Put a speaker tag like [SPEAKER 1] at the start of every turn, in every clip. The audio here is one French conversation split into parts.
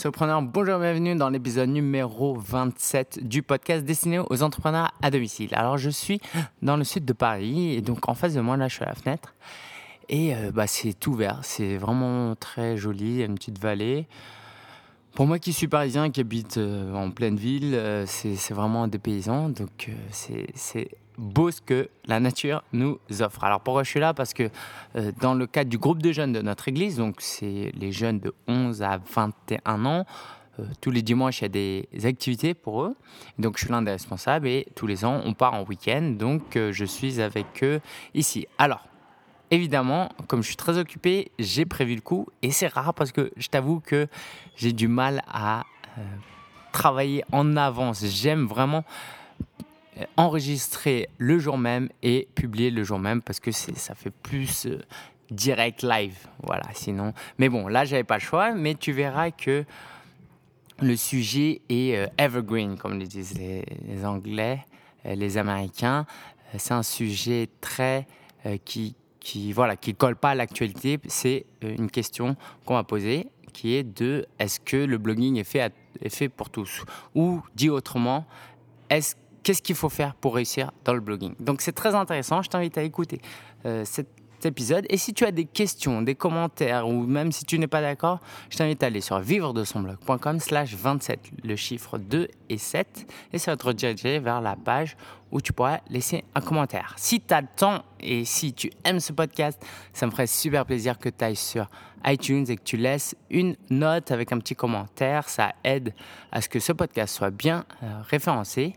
[SPEAKER 1] Surpreneur, bonjour, bienvenue dans l'épisode numéro 27 du podcast destiné aux entrepreneurs à domicile. Alors, je suis dans le sud de Paris et donc en face de moi, là, je suis à la fenêtre et euh, bah, c'est tout vert. C'est vraiment très joli. Il y a une petite vallée. Pour moi qui suis parisien, qui habite euh, en pleine ville, euh, c'est vraiment des paysans. Donc, c'est beau ce que la nature nous offre. Alors pourquoi je suis là? Parce que dans le cadre du groupe de jeunes de notre église, donc c'est les jeunes de 11 à 21 ans, tous les dimanches il y a des activités pour eux. Donc je suis l'un des responsables et tous les ans on part en week-end. Donc je suis avec eux ici. Alors évidemment, comme je suis très occupé, j'ai prévu le coup et c'est rare parce que je t'avoue que j'ai du mal à euh, travailler en avance. J'aime vraiment euh, enregistrer le jour même et publier le jour même parce que ça fait plus euh, direct live. Voilà, sinon. Mais bon, là, j'avais pas le choix, mais tu verras que le sujet est evergreen, comme le disent les, Anglais, les Américains. C'est un sujet très qui, qui voilà qui colle pas à l'actualité, c'est euh, une question qu'on va poser qui est de est-ce que le blogging est fait, est fait pour tous? Ou dit autrement, est-ce qu'est-ce qu'il faut faire pour réussir dans le blogging Donc c'est très intéressant, je t'invite à écouter euh, cette épisode. Et si tu as des questions, des commentaires, ou même si tu n'es pas d'accord, je t'invite à aller sur vivre de son blog.com slash 27, le chiffre 2 et 7, et ça va te rediriger vers la page où tu pourras laisser un commentaire. Si tu as le temps et si tu aimes ce podcast, ça me ferait super plaisir que tu ailles sur iTunes et que tu laisses une note avec un petit commentaire. Ça aide à ce que ce podcast soit bien euh, référencé.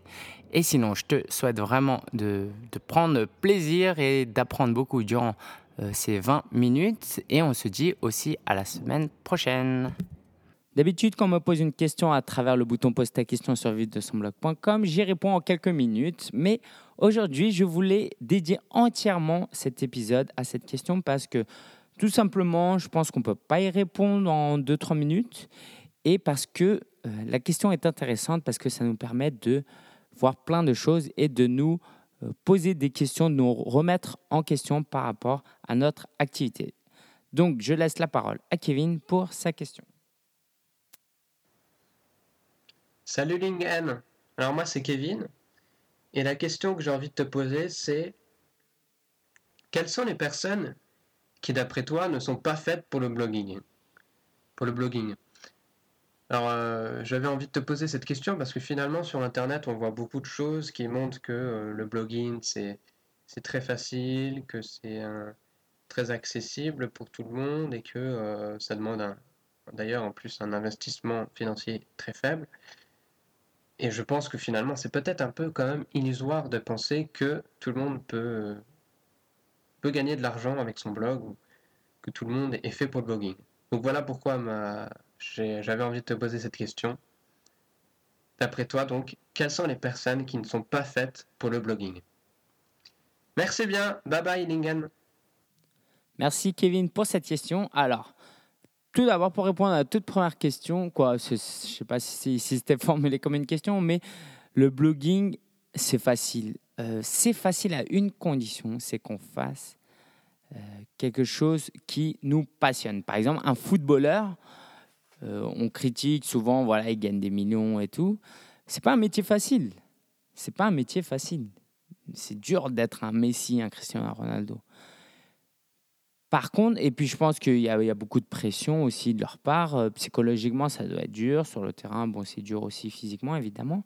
[SPEAKER 1] Et sinon, je te souhaite vraiment de, prendre plaisir et d'apprendre beaucoup durant euh, ces 20 minutes. Et on se dit aussi à la semaine prochaine. D'habitude, quand on me pose une question à travers le bouton Pose ta question sur vide de son blog.com, j'y réponds en quelques minutes. Mais aujourd'hui, je voulais dédier entièrement cet épisode à cette question parce que tout simplement, je pense qu'on ne peut pas y répondre en 2-3 minutes. Et parce que euh, la question est intéressante, parce que ça nous permet de voir plein de choses et de nous euh, poser des questions, de nous remettre en question par rapport à notre activité. Donc, je laisse la parole à Kevin pour sa question.
[SPEAKER 2] Salut Lingen. Alors moi, c'est Kevin. Et la question que j'ai envie de te poser, c'est quelles sont les personnes qui, d'après toi, ne sont pas faites pour le blogging? Pour le blogging. Alors, euh, j'avais envie de te poser cette question parce que finalement, sur Internet, on voit beaucoup de choses qui montrent que euh, le blogging, c'est très facile, que c'est très accessible pour tout le monde et que euh, ça demande d'ailleurs en plus un investissement financier très faible. Et je pense que finalement, c'est peut-être un peu quand même illusoire de penser que tout le monde peut, peut gagner de l'argent avec son blog ou que tout le monde est fait pour le blogging. Donc voilà pourquoi ma, j'avais envie de te poser cette question. D'après toi, donc, quelles sont les personnes qui ne sont pas faites pour le blogging? Merci bien. Bye bye, Lingen.
[SPEAKER 1] Merci, Kevin, pour cette question. Alors, tout d'abord, pour répondre à la toute première question, quoi, je ne sais pas si, c'était formulé comme une question, mais le blogging, c'est facile. Euh, c'est facile à une condition, c'est qu'on fasse euh, quelque chose qui nous passionne. Par exemple, un footballeur, euh, on critique souvent, voilà, ils gagnent des millions et tout. C'est pas un métier facile. C'est pas un métier facile. C'est dur d'être un Messi, un Cristiano Ronaldo. Par contre, et puis je pense qu'il y, a beaucoup de pression aussi de leur part. Euh, psychologiquement, ça doit être dur. Sur le terrain, bon, c'est dur aussi physiquement, évidemment.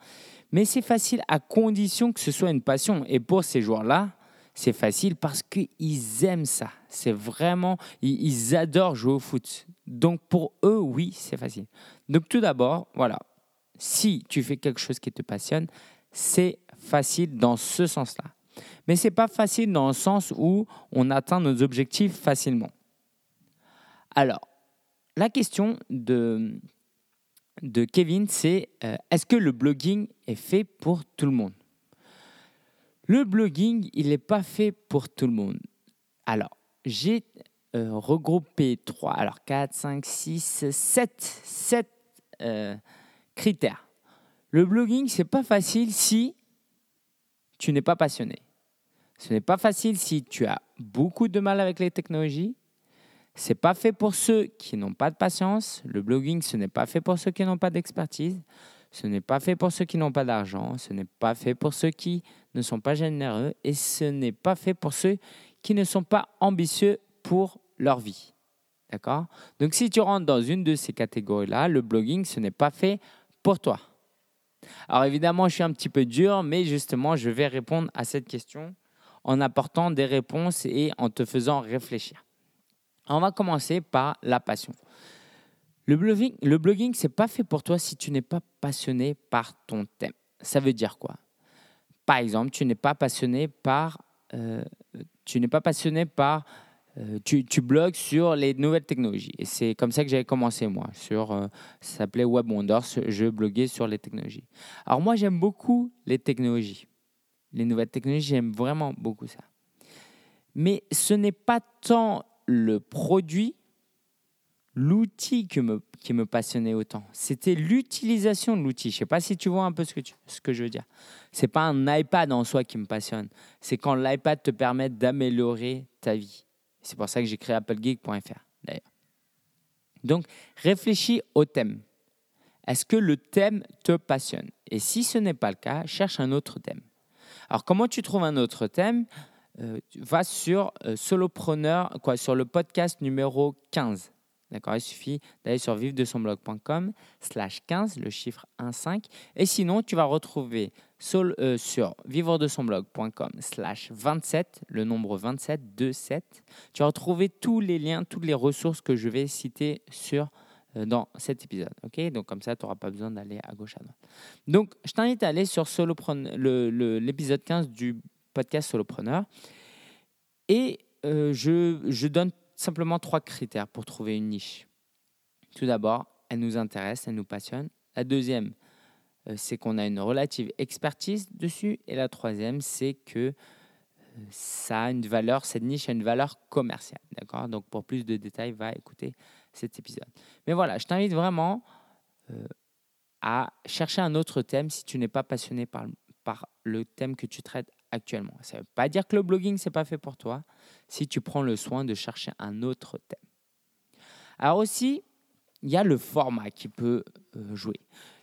[SPEAKER 1] Mais c'est facile à condition que ce soit une passion. Et pour ces joueurs-là, c'est facile parce qu'ils aiment ça. C'est vraiment, ils, adorent jouer au foot. Donc pour eux, oui, c'est facile. Donc tout d'abord, voilà, si tu fais quelque chose qui te passionne, c'est facile dans ce sens-là. Mais ce n'est pas facile dans le sens où on atteint nos objectifs facilement. Alors, la question de, de Kevin, c'est euh, est-ce que le blogging est fait pour tout le monde? Le blogging, il n'est pas fait pour tout le monde. Alors, j'ai euh, regroupé 3, alors 4, 5, 6, 7, 7 critères. Le blogging, c'est pas facile si tu n'es pas passionné. Ce n'est pas facile si tu as beaucoup de mal avec les technologies. C'est pas fait pour ceux qui n'ont pas de patience. Le blogging, ce n'est pas fait pour ceux qui n'ont pas d'expertise. Ce n'est pas fait pour ceux qui n'ont pas d'argent. Ce n'est pas fait pour ceux qui ne sont pas généreux. Et ce n'est pas fait pour ceux qui ne sont pas ambitieux pour leur vie. D'accord? Donc si tu rentres dans une de ces catégories-là, le blogging, ce n'est pas fait pour toi. Alors évidemment, je suis un petit peu dur, mais justement, je vais répondre à cette question en apportant des réponses et en te faisant réfléchir. On va commencer par la passion. Le blogging, le blogging ce n'est pas fait pour toi si tu n'es pas passionné par ton thème. Ça veut dire quoi? Par exemple, tu n'es pas passionné par, euh, tu n'es pas passionné par euh, tu, blogues sur les nouvelles technologies. Et c'est comme ça que j'avais commencé, moi. Sur, euh, ça s'appelait Web Wonders. Je bloguais sur les technologies. Alors, moi, j'aime beaucoup les technologies. Les nouvelles technologies, j'aime vraiment beaucoup ça. Mais ce n'est pas tant le produit, l'outil qui me, passionnait autant. C'était l'utilisation de l'outil. Je ne sais pas si tu vois un peu ce que, ce que je veux dire. Ce n'est pas un iPad en soi qui me passionne. C'est quand l'iPad te permet d'améliorer ta vie. C'est pour ça que j'ai créé applegeek.fr d'ailleurs. Donc, réfléchis au thème. Est-ce que le thème te passionne? Et si ce n'est pas le cas, cherche un autre thème. Alors, comment tu trouves un autre thème? Euh, Va sur euh, Solopreneur, quoi, sur le podcast numéro 15. D'accord Il suffit d'aller sur vive de son blog.com slash 15, le chiffre 15. Et sinon, tu vas retrouver euh, sur vivre de son blog.com slash 27, le nombre 27, 7. Tu vas retrouver tous les liens, toutes les ressources que je vais citer sur, euh, dans cet épisode. ok? Donc comme ça, tu n'auras pas besoin d'aller à gauche à droite. Donc, je t'invite à aller sur l'épisode 15 du podcast Solopreneur. Et euh, je, je donne simplement trois critères pour trouver une niche. Tout d'abord, elle nous intéresse, elle nous passionne. La deuxième, euh, c'est qu'on a une relative expertise dessus. Et la troisième, c'est que euh, ça a une valeur, cette niche a une valeur commerciale. D'accord? Donc pour plus de détails, va écouter cet épisode. Mais voilà, je t'invite vraiment euh, à chercher un autre thème si tu n'es pas passionné par, par le thème que tu traites actuellement. Ça ne veut pas dire que le blogging, ce n'est pas fait pour toi si tu prends le soin de chercher un autre thème. Alors aussi, il y a le format qui peut euh, jouer.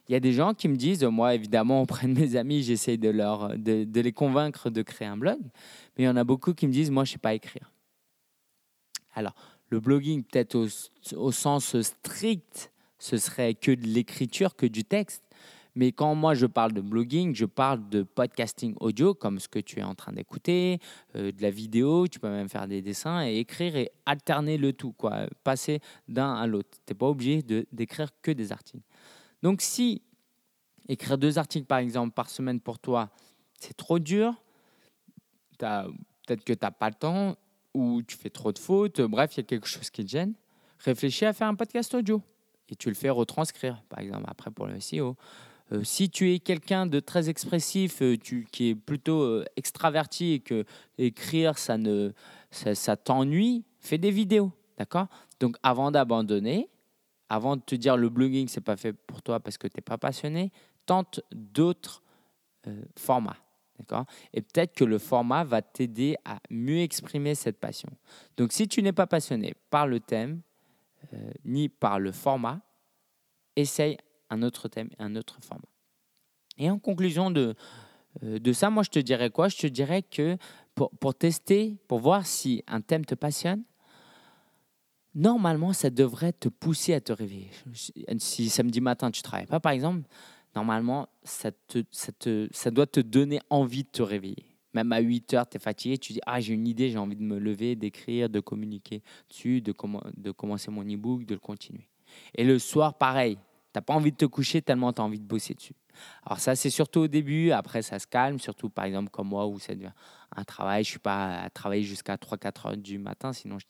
[SPEAKER 1] Il y a des gens qui me disent, moi évidemment auprès de mes amis, j'essaie de, leur, de, les convaincre de créer un blog, mais il y en a beaucoup qui me disent, moi je ne sais pas écrire. Alors, le blogging, peut-être au, sens strict, ce serait que de l'écriture, que du texte. Mais quand moi je parle de blogging, je parle de podcasting audio, comme ce que tu es en train d'écouter, euh, de la vidéo, tu peux même faire des dessins et écrire et alterner le tout, quoi, passer d'un à l'autre. Tu n'es pas obligé d'écrire que des articles. Donc si écrire deux articles par exemple par semaine pour toi, c'est trop dur, peut-être que tu n'as pas le temps ou tu fais trop de fautes, bref, il y a quelque chose qui te gêne, réfléchis à faire un podcast audio et tu le fais retranscrire, par exemple, après pour le SEO. Euh, si tu es quelqu'un de très expressif, euh, tu, qui est plutôt euh, extraverti et que écrire ça ne ça, t'ennuie, fais des vidéos, d'accord? Donc avant d'abandonner, avant de te dire le blogging c'est pas fait pour toi parce que tu n'es pas passionné, tente d'autres formats. D'accord? Et peut-être que le format va t'aider à mieux exprimer cette passion. Donc, si tu n'es pas passionné par le thème ni par le format, essaye un autre thème un autre format. Et en conclusion de, euh, de ça, moi, je te dirais quoi? Je te dirais que pour, pour, tester, pour voir si un thème te passionne, normalement, ça devrait te pousser à te réveiller. Si samedi matin, tu ne travailles pas, par exemple, normalement, ça, te, ça, te, ça doit te donner envie de te réveiller. Même à 8 heures, tu es fatigué, tu dis Ah, j'ai une idée, j'ai envie de me lever, d'écrire, de communiquer dessus, de, de commencer mon e-book, de le continuer. Et le soir, pareil, tu n'as pas envie de te coucher tellement tu as envie de bosser dessus. Alors ça, c'est surtout au début. Après, ça se calme, surtout par exemple comme moi où ça devient un travail. Je suis pas à travailler jusqu'à 3-4 heures du matin, sinon je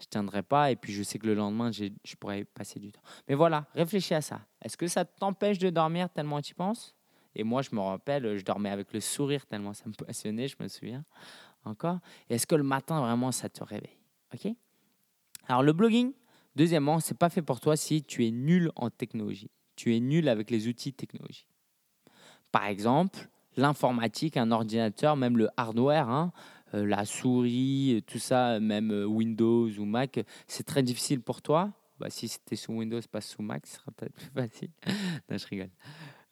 [SPEAKER 1] je tiendrai pas. Et puis, je sais que le lendemain, je pourrais passer du temps. Mais voilà, réfléchis à ça. Est-ce que ça t'empêche de dormir tellement tu y penses? Et moi, je me rappelle, je dormais avec le sourire tellement ça me passionnait, je me souviens encore. Est-ce que le matin, vraiment, ça te réveille? OK? Alors, le blogging, Deuxièmement, ce n'est pas fait pour toi si tu es nul en technologie. Tu es nul avec les outils technologie. Par exemple, l'informatique, un ordinateur, même le hardware, hein, la souris, tout ça, même Windows ou Mac, c'est très difficile pour toi? Bah, si c'était sous Windows, pas sous Mac, ce sera peut-être plus facile. non, je rigole.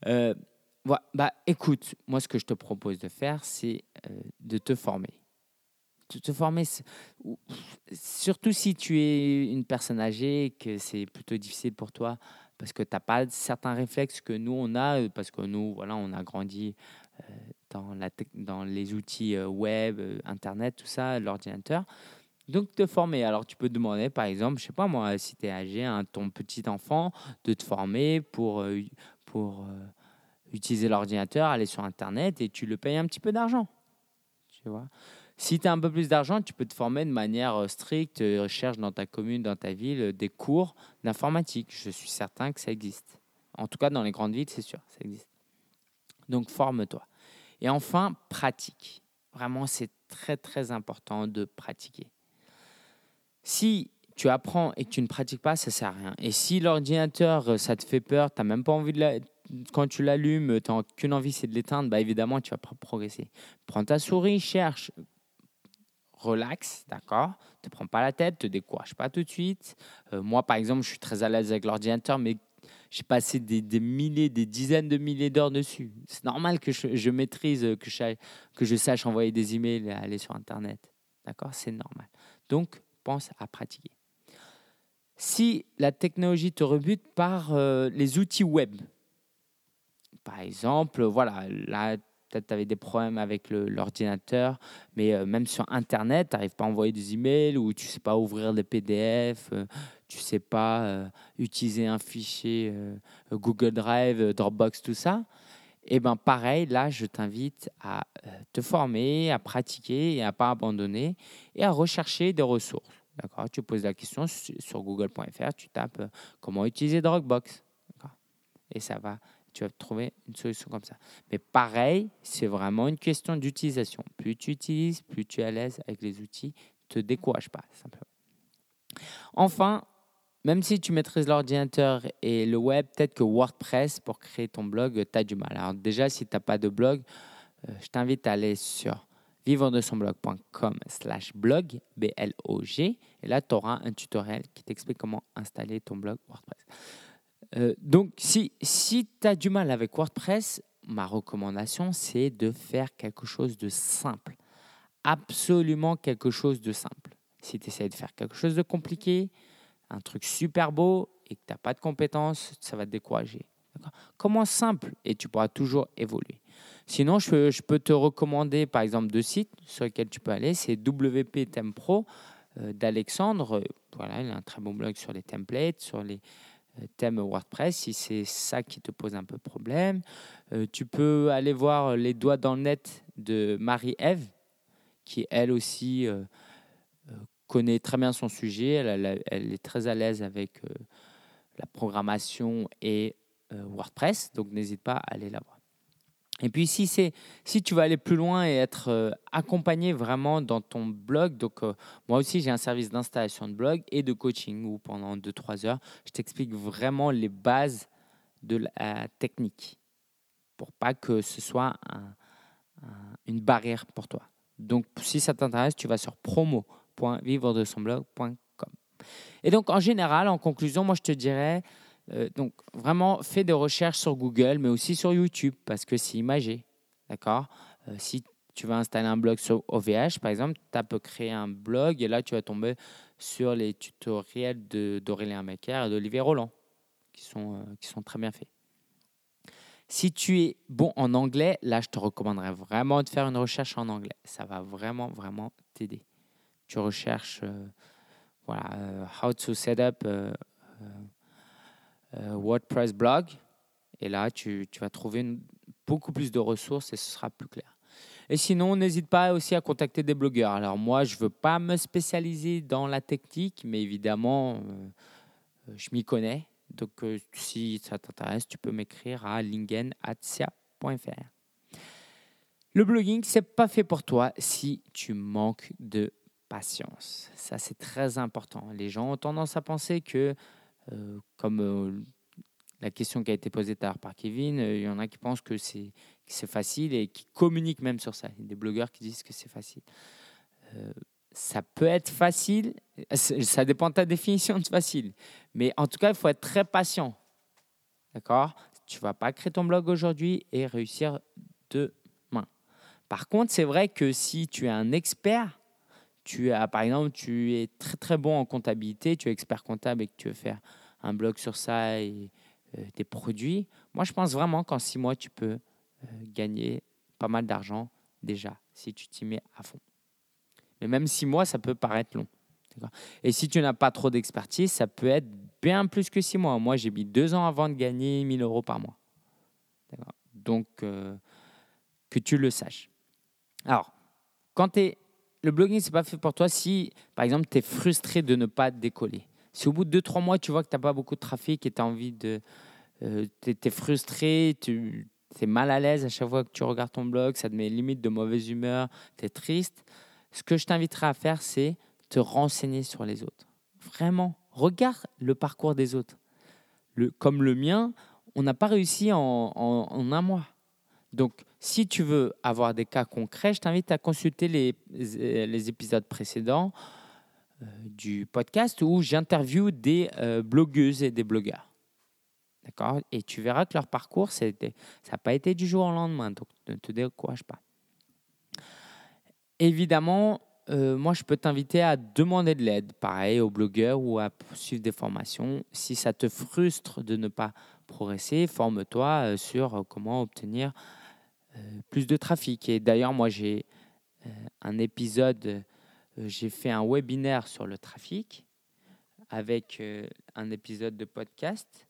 [SPEAKER 1] Euh, bah, écoute, moi, ce que je te propose de faire, c'est euh, de te former. De te former, surtout si tu es une personne âgée, que c'est plutôt difficile pour toi, parce que tu n'as pas certains réflexes que nous, on a, parce que nous, voilà, on a grandi euh, dans, la dans les outils web, Internet, tout ça, l'ordinateur. Donc, te former. Alors, tu peux demander, par exemple, je sais pas moi, si tu es âgé, à ton petit enfant, de te former pour, euh, pour euh, utiliser l'ordinateur, aller sur Internet et tu le payes un petit peu d'argent. Tu vois? Si tu as un peu plus d'argent, tu peux te former de manière euh, stricte, recherche dans ta commune, dans ta ville, des cours d'informatique. Je suis certain que ça existe. En tout cas, dans les grandes villes, c'est sûr, ça existe. Donc, forme-toi. Et enfin, pratique. Vraiment, c'est très, très important de pratiquer. Si tu apprends et que tu ne pratiques pas, ça sert à rien. Et si l'ordinateur, euh, ça te fait peur, tu même pas envie de. Quand tu l'allumes, tu n'as qu'une envie, c'est de l'éteindre, bah évidemment, tu vas pas progresser. Prends ta souris, cherche, relax, d'accord? Te prends pas la tête, te décourage pas tout de suite. Euh, moi, par exemple, je suis très à l'aise avec l'ordinateur, mais j'ai passé des, milliers, des dizaines de milliers d'heures dessus. C'est normal que je, maîtrise, que je, que je sache envoyer des emails et aller sur Internet. D'accord? C'est normal. Donc, pense à pratiquer. Si la technologie te rebute par euh, les outils web, par exemple, voilà, là, peut-être tu avais des problèmes avec l'ordinateur, mais euh, même sur Internet, tu n'arrives pas à envoyer des emails ou tu ne sais pas ouvrir des PDF, euh, tu ne sais pas utiliser un fichier Google Drive, Dropbox, tout ça. Et eh bien pareil, là, je t'invite à te former, à pratiquer et à ne pas abandonner et à rechercher des ressources. D'accord? Tu poses la question sur google.fr, tu tapes euh, comment utiliser Dropbox. Et ça va, tu vas trouver une solution comme ça. Mais pareil, c'est vraiment une question d'utilisation. Plus tu utilises, plus tu es à l'aise avec les outils, ne te décourage pas, simplement. Enfin, même si tu maîtrises l'ordinateur et le web, peut-être que WordPress, pour créer ton blog, tu as du mal. Alors déjà, si tu n'as pas de blog, euh, je t'invite à aller sur vivre de son blog.com slash blog, B-L-O-G. Et là, tu auras un tutoriel qui t'explique comment installer ton blog WordPress. Euh, donc, si, si tu as du mal avec WordPress, ma recommandation, c'est de faire quelque chose de simple. Absolument quelque chose de simple. Si tu essaies de faire quelque chose de compliqué, un truc super beau et que tu n'as pas de compétences, ça va te décourager. Commence simple et tu pourras toujours évoluer? Sinon, je peux, te recommander par exemple deux sites sur lesquels tu peux aller. C'est WP Theme Pro euh, d'Alexandre. Voilà, il a un très bon blog sur les templates, sur les euh, thèmes WordPress, si c'est ça qui te pose un peu problème. Euh, tu peux aller voir les doigts dans le net de Marie-Ève, qui elle aussi connaît très bien son sujet. Elle est très à l'aise avec la programmation et WordPress, donc n'hésite pas à aller la voir. Et puis si, si tu veux aller plus loin et être euh, accompagné vraiment dans ton blog, donc euh, moi aussi j'ai un service d'installation de blog et de coaching où pendant 2-3 heures, je t'explique vraiment les bases de la technique pour pas que ce soit une barrière pour toi. Donc si ça t'intéresse, tu vas sur promo.vivredesonblog.com. Et donc en général, en conclusion, moi je te dirais euh, donc, vraiment, fais des recherches sur Google, mais aussi sur YouTube, parce que c'est imagé. D'accord? Euh, Si tu vas installer un blog sur OVH, par exemple, tu peux créer un blog et là, tu vas tomber sur les tutoriels d'Aurélien Maker et d'Olivier Roland, qui sont, euh, qui sont très bien faits. Si tu es bon en anglais, là, je te recommanderais vraiment de faire une recherche en anglais. Ça va vraiment, vraiment t'aider. Tu recherches, voilà, how to set up WordPress blog. Et là, tu, vas trouver beaucoup plus de ressources et ce sera plus clair. Et sinon, n'hésite pas aussi à contacter des blogueurs. Alors moi, je ne veux pas me spécialiser dans la technique, mais évidemment, euh, je m'y connais. Donc euh, si ça t'intéresse, tu peux m'écrire à lingen.sia.fr. Le blogging, c'est pas fait pour toi si tu manques de patience. Ça, c'est très important. Les gens ont tendance à penser que euh, comme euh, la question qui a été posée par Kevin, euh, il y en a qui pensent que c'est facile et qui communiquent même sur ça. Il y a des blogueurs qui disent que c'est facile. euh, ça peut être facile. Ça dépend de ta définition de facile. Mais en tout cas, il faut être très patient. D'accord? Tu ne vas pas créer ton blog aujourd'hui et réussir demain. Par contre, c'est vrai que si tu es un expert, tu as, par exemple, tu es très très bon en comptabilité, tu es expert comptable et que tu veux faire un blog sur ça et euh, des produits, moi je pense vraiment qu'en six mois, tu peux euh, gagner pas mal d'argent déjà si tu t'y mets à fond. Mais même six mois, ça peut paraître long. Et si tu n'as pas trop d'expertise, ça peut être bien plus que six mois. Moi, j'ai mis deux ans avant de gagner 1000 euros par mois. Donc, euh, que tu le saches. Alors, quand tu es. Le blogging, ce n'est pas fait pour toi si, par exemple, tu es frustré de ne pas décoller. Si au bout de deux, trois mois, tu vois que tu n'as pas beaucoup de trafic et tu as envie de. Euh, tu es, frustré, tu es mal à l'aise à chaque fois que tu regardes ton blog, ça te met limite de mauvaise humeur, tu es triste. Ce que je t'inviterai à faire, c'est te renseigner sur les autres. Vraiment, regarde le parcours des autres. Le, comme le mien, on n'a pas réussi en, un mois. Donc, si tu veux avoir des cas concrets, je t'invite à consulter les, les épisodes précédents euh, du podcast où j'interviewe des euh, blogueuses et des blogueurs. D'accord? Et tu verras que leur parcours, ça n'a pas été du jour au lendemain. Donc, ne te décourage pas. Évidemment, euh, moi, je peux t'inviter à demander de l'aide, pareil, aux blogueurs ou à suivre des formations. Si ça te frustre de ne pas progresser, forme-toi euh, sur comment obtenir euh, plus de trafic. Et d'ailleurs, moi, j'ai un épisode, j'ai fait un webinaire sur le trafic avec un épisode de podcast.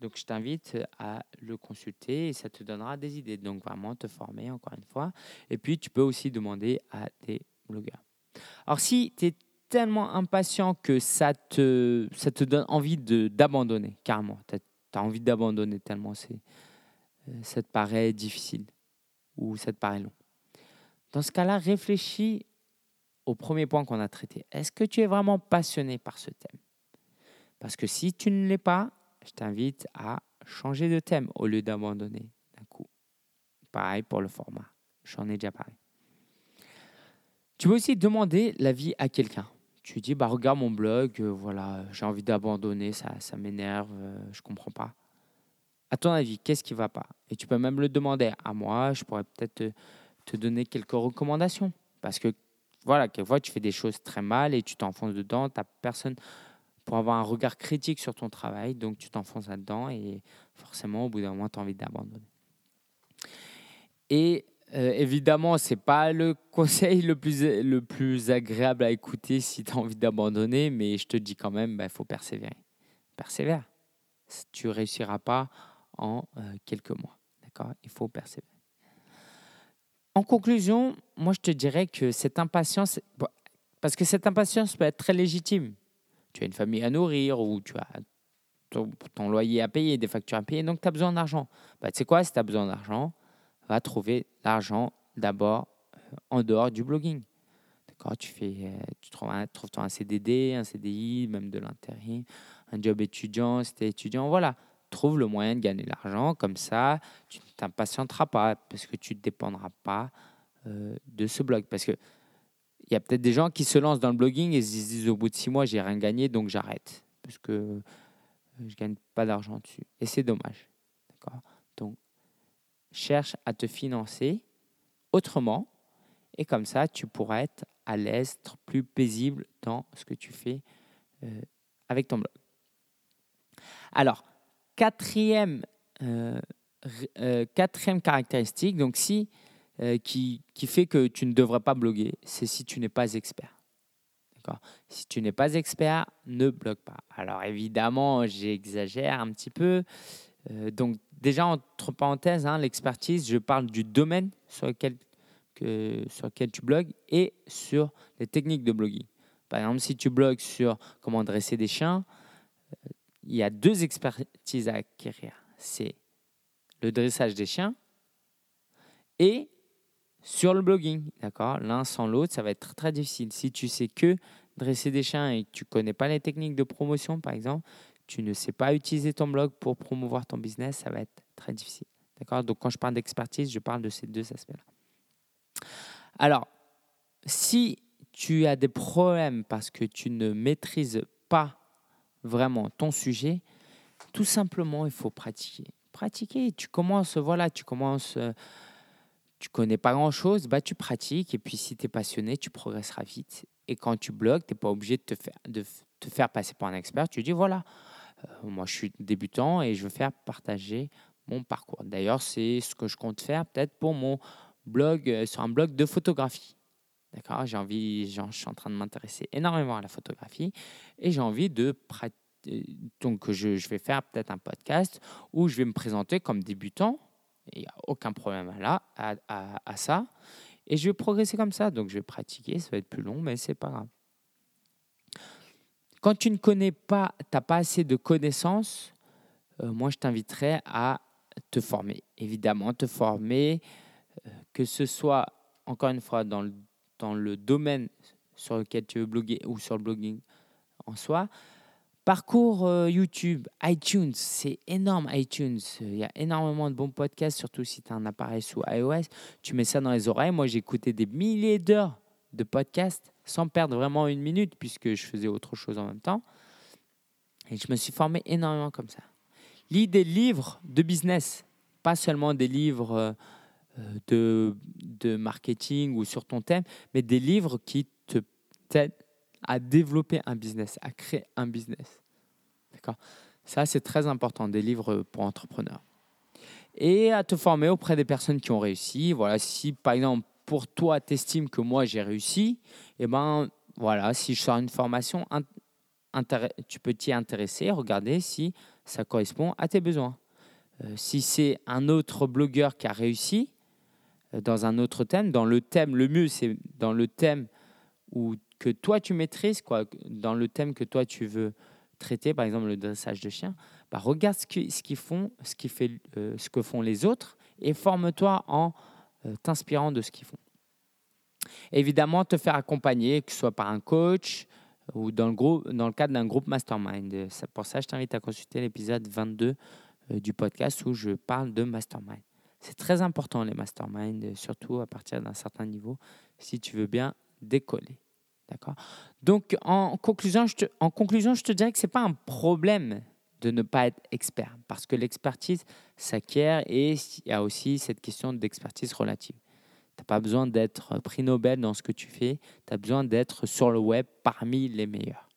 [SPEAKER 1] Donc, je t'invite à le consulter et ça te donnera des idées. Donc, vraiment te former encore une fois. Et puis, tu peux aussi demander à des blogueurs. Alors si tu es tellement impatient que ça te, ça te donne envie d'abandonner, carrément, tu as, envie d'abandonner tellement c'est, euh, ça te paraît difficile ou ça te paraît long. Dans ce cas-là, réfléchis au premier point qu'on a traité. Est-ce que tu es vraiment passionné par ce thème? Parce que si tu ne l'es pas, je t'invite à changer de thème au lieu d'abandonner d'un coup. Pareil pour le format. J'en ai déjà parlé. Tu peux aussi demander l'avis à quelqu'un. Tu dis, bah, regarde mon blog, euh, voilà, j'ai envie d'abandonner, ça, ça m'énerve, euh, je comprends pas. À ton avis, qu'est-ce qui ne va pas? Et tu peux même le demander à moi, je pourrais peut-être te, donner quelques recommandations. Parce que, voilà, quelquefois, tu fais des choses très mal et tu t'enfonces dedans, tu n'as personne pour avoir un regard critique sur ton travail, donc tu t'enfonces là-dedans et forcément, au bout d'un moment, tu as envie d'abandonner. Et euh, évidemment, ce n'est pas le conseil le plus, le plus agréable à écouter si tu as envie d'abandonner, mais je te dis quand même, il bah, faut persévérer. Persévère. Tu ne réussiras pas en euh, quelques mois. D'accord? Il faut persévérer. En conclusion, moi je te dirais que cette impatience, parce que cette impatience peut être très légitime. Tu as une famille à nourrir ou tu as ton, loyer à payer, des factures à payer, donc tu as besoin d'argent. Bah, tu sais quoi, si tu as besoin d'argent, va trouver l'argent d'abord euh, en dehors du blogging. D'accord? Tu, fais, euh, tu trouves, un, trouves un CDD, un CDI, même de l'intérim, un job étudiant, si tu es étudiant. Voilà, trouve le moyen de gagner de l'argent. Comme ça, tu ne t'impatienteras pas parce que tu ne dépendras pas euh, de ce blog. Parce que il y a peut-être des gens qui se lancent dans le blogging et se disent au bout de six mois, j'ai rien gagné, donc j'arrête. Parce que je ne gagne pas d'argent dessus. Et c'est dommage. Donc, cherche à te financer autrement et comme ça, tu pourras être à l'aise, plus paisible dans ce que tu fais euh, avec ton blog. Alors, quatrième, euh, euh, quatrième caractéristique, donc si, qui, qui, fait que tu ne devrais pas bloguer, c'est si tu n'es pas expert. Si tu n'es pas expert, ne blogue pas. Alors évidemment, j'exagère un petit peu. donc Déjà, entre parenthèses, hein, l'expertise, je parle du domaine sur lequel, que, sur lequel tu blogues et sur les techniques de blogging. Par exemple, si tu blogues sur comment dresser des chiens, euh, il y a deux expertises à acquérir. C'est le dressage des chiens et sur le blogging. D'accord? L'un sans l'autre, ça va être très difficile. Si tu sais que dresser des chiens et que tu ne connais pas les techniques de promotion, par exemple, tu ne sais pas utiliser ton blog pour promouvoir ton business, ça va être très difficile. D'accord? Donc, quand je parle d'expertise, je parle de ces deux aspects-là. Alors, si tu as des problèmes parce que tu ne maîtrises pas vraiment ton sujet, tout simplement, il faut pratiquer. Pratiquer, tu commences, voilà, tu commences, euh, tu connais pas grand-chose, bah, tu pratiques, et puis si tu es passionné, tu progresseras vite. Et quand tu bloques, tu n'es pas obligé de te, faire, passer pour un expert, tu dis, voilà, euh, moi je suis débutant et je veux faire partager mon parcours. D'ailleurs, c'est ce que je compte faire peut-être pour mon blog, euh, sur un blog de photographie. D'accord J'ai envie, je suis en train de m'intéresser énormément à la photographie et j'ai envie de pratiquer. Donc, je, vais faire peut-être un podcast où je vais me présenter comme débutant. Il n'y a aucun problème à, là, à, ça. Et je vais progresser comme ça. Donc, je vais pratiquer. Ça va être plus long, mais c'est pas grave. Quand tu ne connais pas, tu n'as pas assez de connaissances, euh, moi, je t'inviterais à te former. Évidemment, te former, euh, que ce soit, encore une fois, dans le dans le domaine sur lequel tu veux bloguer ou sur le blogging en soi. Parcours euh, YouTube, iTunes, c'est énorme iTunes. Il y a énormément de bons podcasts, surtout si tu as un appareil sous iOS. Tu mets ça dans les oreilles. Moi, j'ai écouté des milliers d'heures de podcasts sans perdre vraiment une minute puisque je faisais autre chose en même temps. Et je me suis formé énormément comme ça. Lis des livres de business, pas seulement des livres euh, de, de marketing ou sur ton thème, mais des livres qui te t'aident à développer un business, à créer un business. D'accord? Ça, c'est très important, des livres pour entrepreneurs. Et à te former auprès des personnes qui ont réussi. Voilà, si par exemple, pour toi, tu estimes que moi, j'ai réussi, eh ben voilà, si je sors une formation, tu peux t'y intéresser, regarder si ça correspond à tes besoins. Euh, si c'est un autre blogueur qui a réussi, dans un autre thème. Dans le thème, le mieux, c'est dans le thème où, que toi tu maîtrises, quoi, dans le thème que toi tu veux traiter, par exemple le dressage de chiens, bah, regarde ce qu'ils font, ce, fait, euh, ce que font les autres et forme-toi en euh, t'inspirant de ce qu'ils font. Évidemment, te faire accompagner, que ce soit par un coach ou dans le, groupe, dans le cadre d'un groupe mastermind. Pour ça, je t'invite à consulter l'épisode 22 euh, du podcast où je parle de mastermind. C'est très important les masterminds, surtout à partir d'un certain niveau, si tu veux bien décoller. D'accord? Donc, en conclusion, je te, en conclusion, je te dirais que ce n'est pas un problème de ne pas être expert, parce que l'expertise s'acquiert et il y a aussi cette question d'expertise relative. Tu n'as pas besoin d'être prix Nobel dans ce que tu fais, tu as besoin d'être sur le web parmi les meilleurs.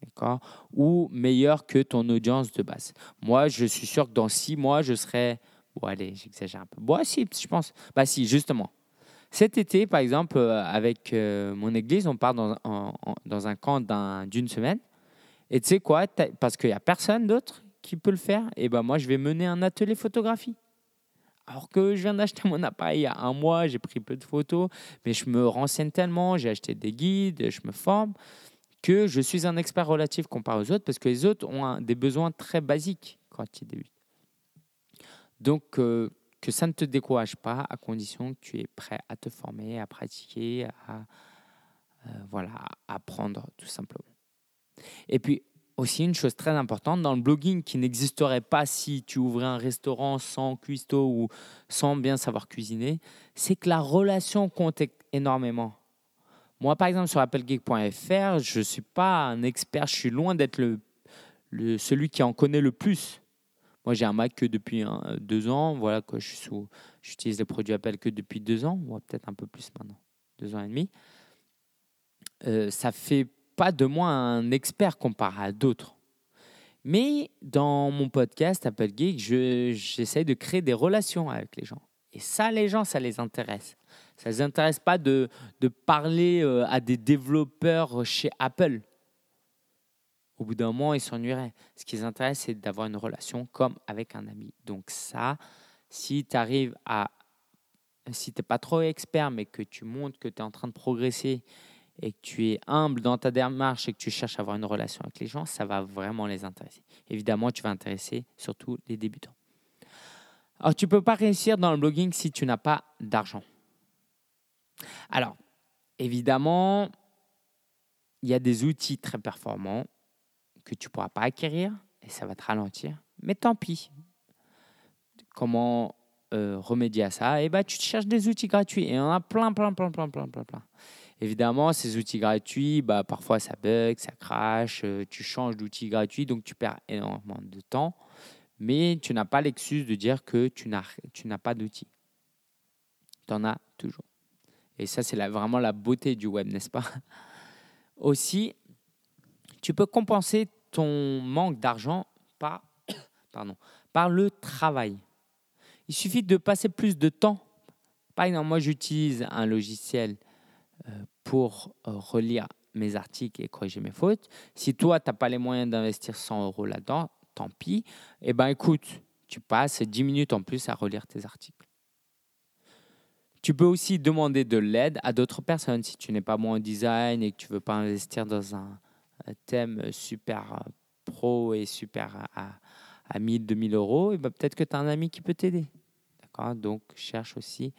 [SPEAKER 1] D'accord? Ou meilleur que ton audience de base. Moi, je suis sûr que dans six mois, je serai Bon, allez, j'exagère un peu. Bon, si, je pense. Bah, si, justement. Cet été, par exemple, euh, avec euh, mon église, on part dans, dans un camp d'une semaine. Et tu sais quoi Parce qu'il n'y a personne d'autre qui peut le faire. Et ben moi, je vais mener un atelier photographie. Alors que je viens d'acheter mon appareil il y a un mois, j'ai pris peu de photos, mais je me renseigne tellement, j'ai acheté des guides, je me forme, que je suis un expert relatif comparé aux autres, parce que les autres ont des besoins très basiques quand ils débutent. Donc, euh, que ça ne te décourage pas à condition que tu es prêt à te former, à pratiquer, à euh, voilà, apprendre tout simplement. Et puis aussi une chose très importante dans le blogging qui n'existerait pas si tu ouvrais un restaurant sans cuistot ou sans bien savoir cuisiner, c'est que la relation compte énormément. Moi, par exemple, sur applegeek.fr, je ne suis pas un expert, je suis loin d'être le, celui qui en connaît le plus. Moi, j'ai un Mac que depuis deux ans. Voilà, que je sous, j'utilise les produits Apple que depuis deux ans, ou peut-être un peu plus maintenant, deux ans et demi. Euh, ça fait pas de moi un expert comparé à d'autres. Mais dans mon podcast Apple Geek, j'essaie de créer des relations avec les gens. Et ça, les gens, ça les intéresse. Ça ne les intéresse pas de, de parler euh, à des développeurs chez Apple au bout d'un moment, ils s'ennuieraient. Ce qui les intéresse, c'est d'avoir une relation comme avec un ami. Donc ça, si tu arrives à... Si tu n'es pas trop expert, mais que tu montres que tu es en train de progresser et que tu es humble dans ta démarche et que tu cherches à avoir une relation avec les gens, ça va vraiment les intéresser. Évidemment, tu vas intéresser surtout les débutants. Alors, tu ne peux pas réussir dans le blogging si tu n'as pas d'argent. Alors, évidemment, il y a des outils très performants que tu ne pourras pas acquérir et ça va te ralentir. Mais tant pis. Comment euh, remédier à ça? Eh ben, tu te cherches des outils gratuits et on a plein, plein, plein, plein, plein, plein, plein. Évidemment, ces outils gratuits, bah, parfois ça bug, ça crache, euh, tu changes d'outil gratuit, donc tu perds énormément de temps. Mais tu n'as pas l'excuse de dire que tu n'as pas d'outils. Tu en as toujours. Et ça, c'est vraiment la beauté du web, n'est-ce pas? Aussi, tu peux compenser ton manque d'argent par, pardon, par le travail. Il suffit de passer plus de temps. Par exemple, moi, j'utilise un logiciel euh, pour euh, relire mes articles et corriger mes fautes. Si toi, tu n'as pas les moyens d'investir 100 euros là-dedans, tant pis. Eh bien, écoute, tu passes 10 minutes en plus à relire tes articles. Tu peux aussi demander de l'aide à d'autres personnes si tu n'es pas bon en design et que tu ne veux pas investir dans un, thème super euh, pro et super à, à 1000, 2000 euros. Et ben peut-être que tu as un ami qui peut t'aider. D'accord? Donc, cherche aussi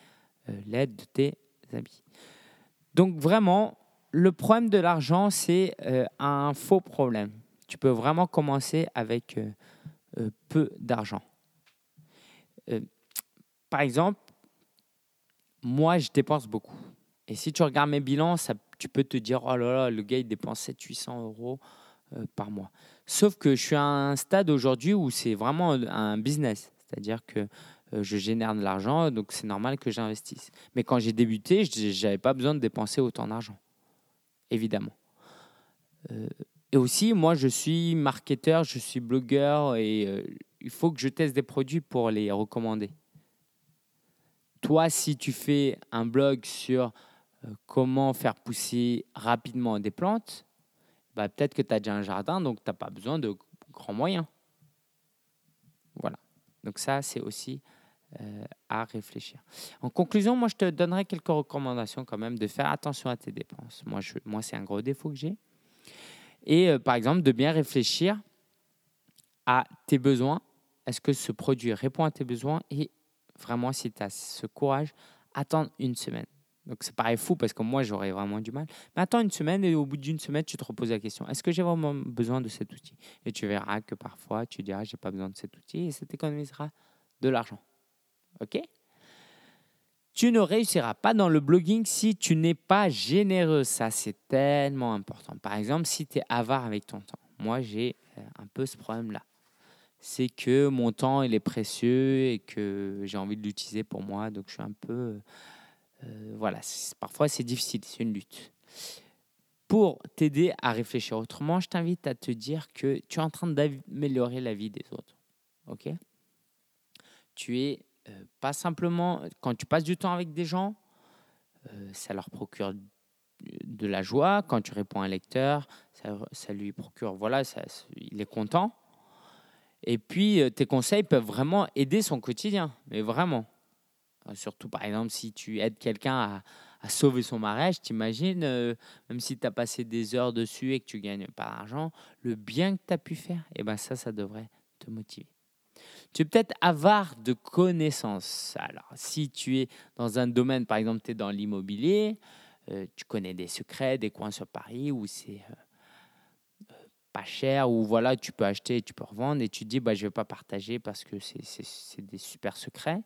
[SPEAKER 1] euh, l'aide de tes amis. Donc, vraiment, le problème de l'argent, c'est euh, un faux problème. Tu peux vraiment commencer avec peu d'argent. par exemple, moi, je dépense beaucoup. Et si tu regardes mes bilans, ça, tu peux te dire, oh là là, le gars, il dépense 700-800 euros euh, par mois. Sauf que je suis à un stade aujourd'hui où c'est vraiment un business. C'est-à-dire que euh, je génère de l'argent, donc c'est normal que j'investisse. Mais quand j'ai débuté, je n'avais pas besoin de dépenser autant d'argent, évidemment. Euh, et aussi, moi, je suis marketeur, je suis blogueur et il faut que je teste des produits pour les recommander. Toi, si tu fais un blog sur comment faire pousser rapidement des plantes, bah, peut-être que tu as déjà un jardin, donc tu n'as pas besoin de grands moyens. Voilà. Donc ça, c'est aussi euh, à réfléchir. En conclusion, moi, je te donnerai quelques recommandations quand même de faire attention à tes dépenses. Moi, c'est un gros défaut que j'ai. Et euh, par exemple, de bien réfléchir à tes besoins. Est-ce que ce produit répond à tes besoins? Et vraiment, si tu as ce courage, attends une semaine. Donc ça paraît fou parce que moi j'aurais vraiment du mal. Mais attends une semaine et au bout d'une semaine tu te reposes la question est-ce que j'ai vraiment besoin de cet outil? Et tu verras que parfois tu diras j'ai pas besoin de cet outil et ça t'économisera de l'argent. Ok? Tu ne réussiras pas dans le blogging si tu n'es pas généreux. Ça c'est tellement important. Par exemple si tu es avare avec ton temps. Moi j'ai euh, un peu ce problème là c'est que mon temps il est précieux et que j'ai envie de l'utiliser pour moi. Donc je suis un peu euh, voilà, parfois c'est difficile, c'est une lutte. Pour t'aider à réfléchir autrement, je t'invite à te dire que tu es en train d'améliorer la vie des autres. Ok? Tu es euh, pas simplement quand tu passes du temps avec des gens, euh, ça leur procure de la joie. Quand tu réponds à un lecteur, ça, lui procure, voilà, ça, il est content. Et puis, tes conseils peuvent vraiment aider son quotidien, mais vraiment. Euh, surtout, par exemple, si tu aides quelqu'un à, sauver son mariage, t'imagines, euh, même si tu as passé des heures dessus et que tu gagnes pas d'argent, le bien que tu as pu faire, et eh ben ça, ça devrait te motiver. Tu es peut-être avare de connaissances. Alors, si tu es dans un domaine, par exemple, tu es dans l'immobilier, euh, tu connais des secrets, des coins sur Paris où c'est pas cher, où voilà, tu peux acheter, tu peux revendre, et tu te dis, bah, je ne vais pas partager parce que c'est des super secrets.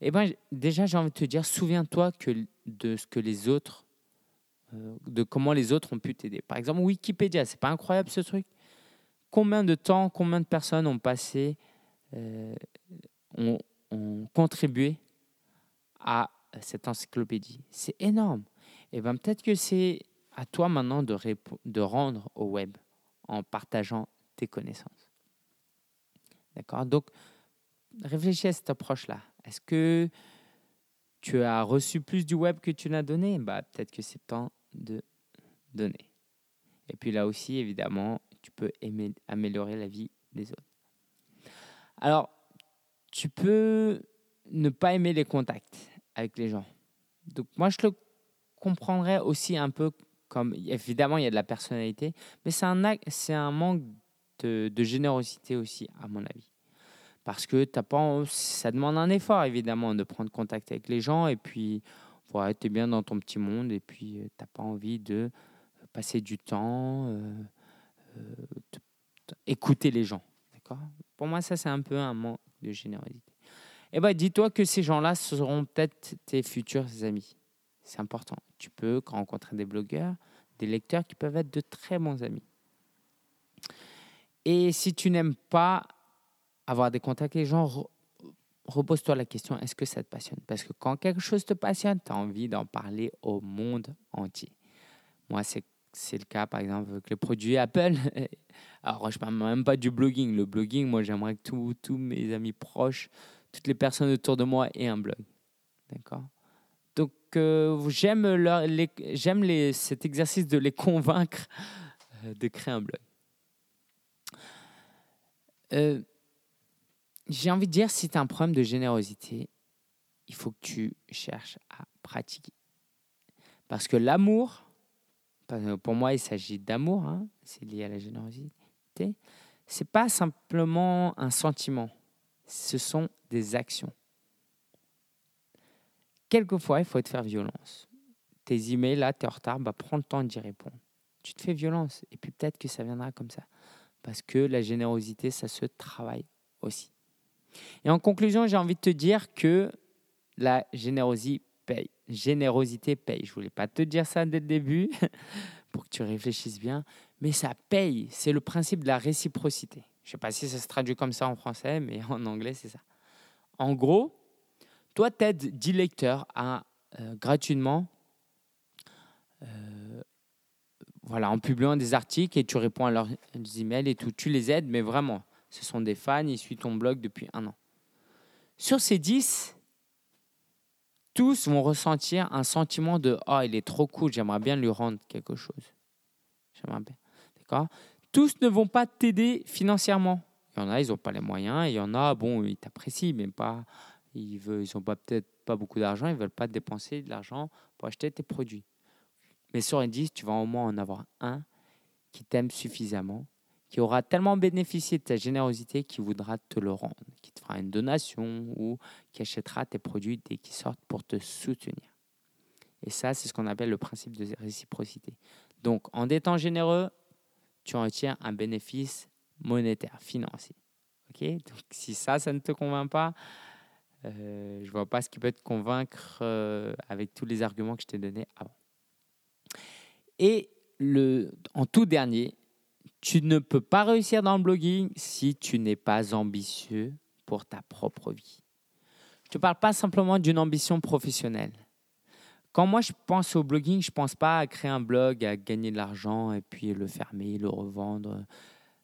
[SPEAKER 1] Eh ben, déjà, j'ai envie de te dire, souviens-toi de ce que les autres, euh, de comment les autres ont pu t'aider. Par exemple, Wikipédia, c'est pas incroyable ce truc? Combien de temps, combien de personnes ont passé, euh, ont, contribué à cette encyclopédie? C'est énorme. Eh ben, peut-être que c'est à toi maintenant de, de rendre au web en partageant tes connaissances. D'accord? Donc, réfléchis à cette approche-là. Est-ce que tu as reçu plus du web que tu n'as donné? Bah, Peut-être que c'est temps de donner. Et puis là aussi, évidemment, tu peux améliorer la vie des autres. Alors, tu peux ne pas aimer les contacts avec les gens. Donc moi, je le comprendrais aussi un peu comme, évidemment, il y a de la personnalité, mais c'est un, manque de générosité aussi, à mon avis parce que t'as pas, ça demande un effort évidemment de prendre contact avec les gens et puis voilà, tu es bien dans ton petit monde et puis euh, tu n'as pas envie de passer du temps, euh, euh, écouter les gens. D'accord? Pour moi, ça c'est un peu un manque de générosité. Eh ben, dis-toi que ces gens-là seront peut-être tes futurs amis. C'est important. Tu peux rencontrer des blogueurs, des lecteurs qui peuvent être de très bons amis. Et si tu n'aimes pas avoir des contacts avec les gens, repose-toi la question, est-ce que ça te passionne? Parce que quand quelque chose te passionne, tu as envie d'en parler au monde entier. Moi, c'est c'est le cas, par exemple, avec le produit Apple. Alors, je ne parle même pas du blogging. Le blogging, moi, j'aimerais que tous mes amis proches, toutes les personnes autour de moi aient un blog. D'accord? Donc, euh, j'aime les, cet exercice de les convaincre euh, de créer un blog. Euh, j'ai envie de dire, si tu as un problème de générosité, il faut que tu cherches à pratiquer. Parce que l'amour, pour moi, il s'agit d'amour, hein, c'est lié à la générosité. C'est pas simplement un sentiment, ce sont des actions. Quelquefois, il faut te faire violence. Tes emails, là, tu es en retard, bah, prends le temps d'y répondre. Tu te fais violence, et puis peut-être que ça viendra comme ça. Parce que la générosité, ça se travaille aussi. Et en conclusion, j'ai envie de te dire que la générosité paye. Générosité paye. Je voulais pas te dire ça dès le début pour que tu réfléchisses bien, mais ça paye. C'est le principe de la réciprocité. Je sais pas si ça se traduit comme ça en français, mais en anglais, c'est ça. En gros, toi, tu aides 10 lecteurs à euh, gratuitement, euh, voilà, en publiant des articles et tu réponds à leurs emails et tout. Tu les aides, mais vraiment, ce sont des fans, ils suivent ton blog depuis un an. Sur ces 10, tous vont ressentir un sentiment de Oh, il est trop cool, j'aimerais bien lui rendre quelque chose. J'aimerais bien. D'accord? Tous ne vont pas t'aider financièrement. Il y en a, ils n'ont pas les moyens. il y en a, bon, ils t'apprécient, mais pas. Ils n'ont ils pas, peut-être pas beaucoup d'argent. Ils ne veulent pas dépenser de l'argent pour acheter tes produits. Mais sur les 10, tu vas au moins en avoir un qui t'aime suffisamment qui aura tellement bénéficié de ta générosité qu'il voudra te le rendre, qui te fera une donation ou qui achètera tes produits dès qu'ils sortent pour te soutenir. Et ça, c'est ce qu'on appelle le principe de réciprocité. Donc, en étant généreux, tu en retiens un bénéfice monétaire, financier. Ok? Donc, si ça, ça ne te convainc pas, euh, je ne vois pas ce qui peut te convaincre euh, avec tous les arguments que je t'ai donnés avant. Et le, en tout dernier, tu ne peux pas réussir dans le blogging si tu n'es pas ambitieux pour ta propre vie. Je ne parle pas simplement d'une ambition professionnelle. Quand moi je pense au blogging, je ne pense pas à créer un blog, à gagner de l'argent et puis le fermer, le revendre.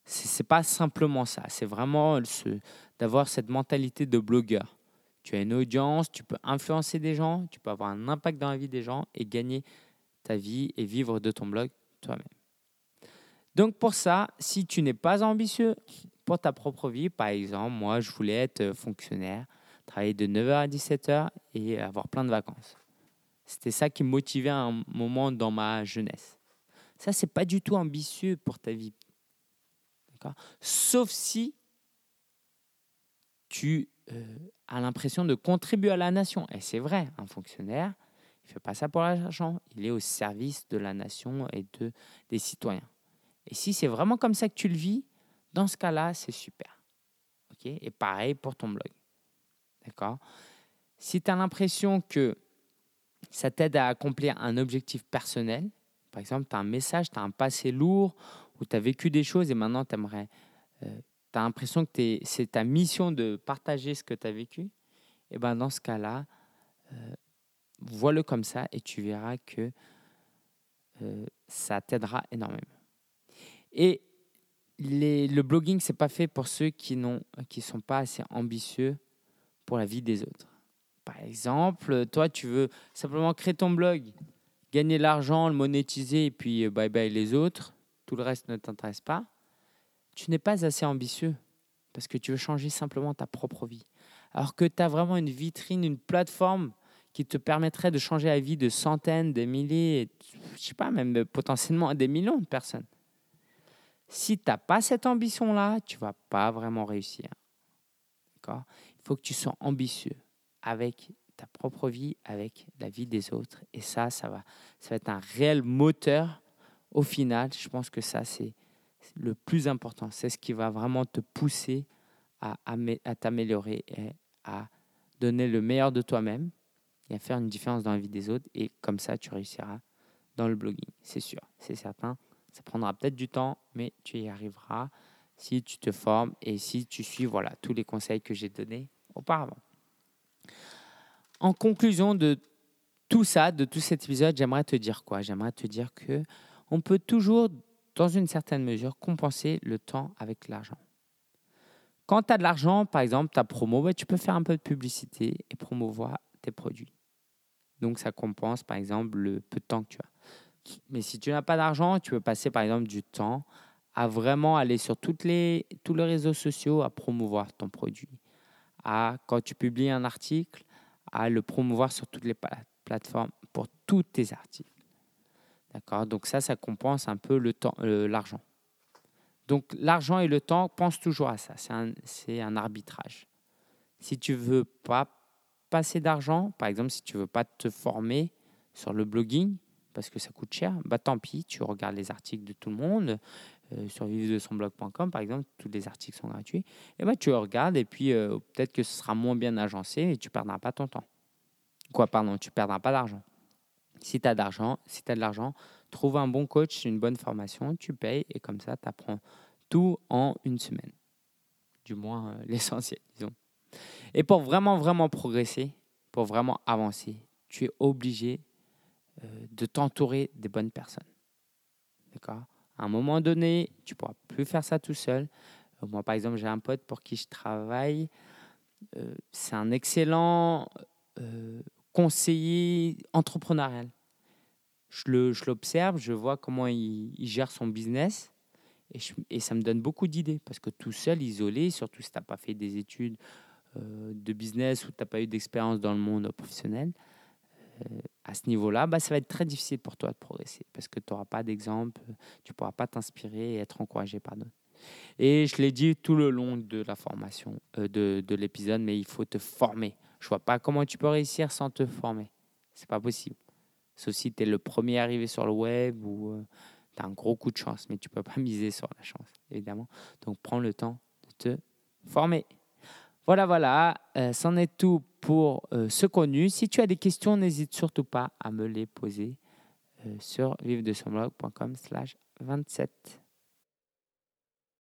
[SPEAKER 1] Ce n'est pas simplement ça. C'est vraiment d'avoir cette mentalité de blogueur. Tu as une audience, tu peux influencer des gens, tu peux avoir un impact dans la vie des gens et gagner ta vie et vivre de ton blog toi-même. Donc pour ça, si tu n'es pas ambitieux pour ta propre vie, par exemple, moi je voulais être fonctionnaire, travailler de 9h à 17h et avoir plein de vacances. C'était ça qui me motivait à un moment dans ma jeunesse. Ça, c'est pas du tout ambitieux pour ta vie. Sauf si tu euh, as l'impression de contribuer à la nation. Et c'est vrai, un fonctionnaire, il ne fait pas ça pour l'argent, il est au service de la nation et de, des citoyens. Et si c'est vraiment comme ça que tu le vis, dans ce cas-là, c'est super. Et pareil pour ton blog. D'accord? Si tu as l'impression que ça t'aide à accomplir un objectif personnel, par exemple, tu as un message, tu as un passé lourd, ou tu as vécu des choses et maintenant tu aimerais. Euh, tu as l'impression que c'est ta mission de partager ce que tu as vécu, et ben dans ce cas-là, euh, vois-le comme ça et tu verras que euh, ça t'aidera énormément. Et le blogging, c'est pas fait pour ceux qui ne sont pas assez ambitieux pour la vie des autres. Par exemple, toi, tu veux simplement créer ton blog, gagner l'argent, le monétiser et puis euh, bye bye les autres. Tout le reste ne t'intéresse pas. Tu n'es pas assez ambitieux parce que tu veux changer simplement ta propre vie. Alors que tu as vraiment une vitrine, une plateforme qui te permettrait de changer la vie de centaines, de milliers, je sais pas, même potentiellement des millions de personnes. Si tu n'as pas cette ambition-là, tu vas pas vraiment réussir. D'accord? Il faut que tu sois ambitieux avec ta propre vie, avec la vie des autres. Et ça, ça va, ça va être un réel moteur. Au final, je pense que ça, c'est le plus important. C'est ce qui va vraiment te pousser à, à t'améliorer et à donner le meilleur de toi-même et à faire une différence dans la vie des autres. Et comme ça, tu réussiras dans le blogging, c'est sûr, c'est certain. Ça prendra peut-être du temps, mais tu y arriveras si tu te formes et si tu suis voilà, tous les conseils que j'ai donnés auparavant. En conclusion de tout ça, de tout cet épisode, j'aimerais te dire quoi? J'aimerais te dire que on peut toujours, dans une certaine mesure, compenser le temps avec l'argent. Quand tu as de l'argent, par exemple, ta promo, bah, tu peux faire un peu de publicité et promouvoir tes produits. Donc ça compense, par exemple, le peu de temps que tu as. Mais si tu n'as pas d'argent, tu peux passer, par exemple, du temps à vraiment aller sur toutes les, tous les réseaux sociaux à promouvoir ton produit. À, quand tu publies un article, à le promouvoir sur toutes les plateformes pour tous tes articles. D'accord? Donc ça, ça compense un peu l'argent. Donc l'argent et le temps, pense toujours à ça. C'est un, un arbitrage. Si tu veux pas passer d'argent, par exemple, si tu veux pas te former sur le blogging, parce que ça coûte cher, bah tant pis, tu regardes les articles de tout le monde, euh, sur de son blog.com par exemple, tous les articles sont gratuits, et bah tu regardes et puis euh, peut-être que ce sera moins bien agencé et tu perdras pas ton temps. Quoi, pardon, tu perdras pas d'argent. Si tu as d'argent, si de l'argent, trouve un bon coach, une bonne formation, tu payes et comme ça, tu apprends tout en une semaine. Du moins euh, l'essentiel, disons. Et pour vraiment, vraiment progresser, pour vraiment avancer, tu es obligé euh, de t'entourer des bonnes personnes. D'accord? À un moment donné, tu ne pourras plus faire ça tout seul. Euh, moi, par exemple, j'ai un pote pour qui je travaille. c'est un excellent conseiller entrepreneurial. Je l'observe, je, vois comment il, gère son business et, ça me donne beaucoup d'idées parce que tout seul, isolé, surtout si tu n'as pas fait des études euh, de business ou tu n'as pas eu d'expérience dans le monde professionnel, euh, à ce niveau-là, bah, ça va être très difficile pour toi de progresser parce que tu n'auras pas d'exemple, tu ne pourras pas t'inspirer et être encouragé par d'autres. Et je l'ai dit tout le long de la formation, euh, de, de l'épisode, mais il faut te former. Je vois pas comment tu peux réussir sans te former. C'est pas possible. Sauf si tu es le premier arrivé sur le web ou euh, tu as un gros coup de chance, mais tu peux pas miser sur la chance, évidemment. Donc prends le temps de te former. Voilà, voilà, euh, c'en est tout pour euh, ce contenu. Si tu as des questions, n'hésite surtout pas à me les poser sur vive de son blog.com slash 27.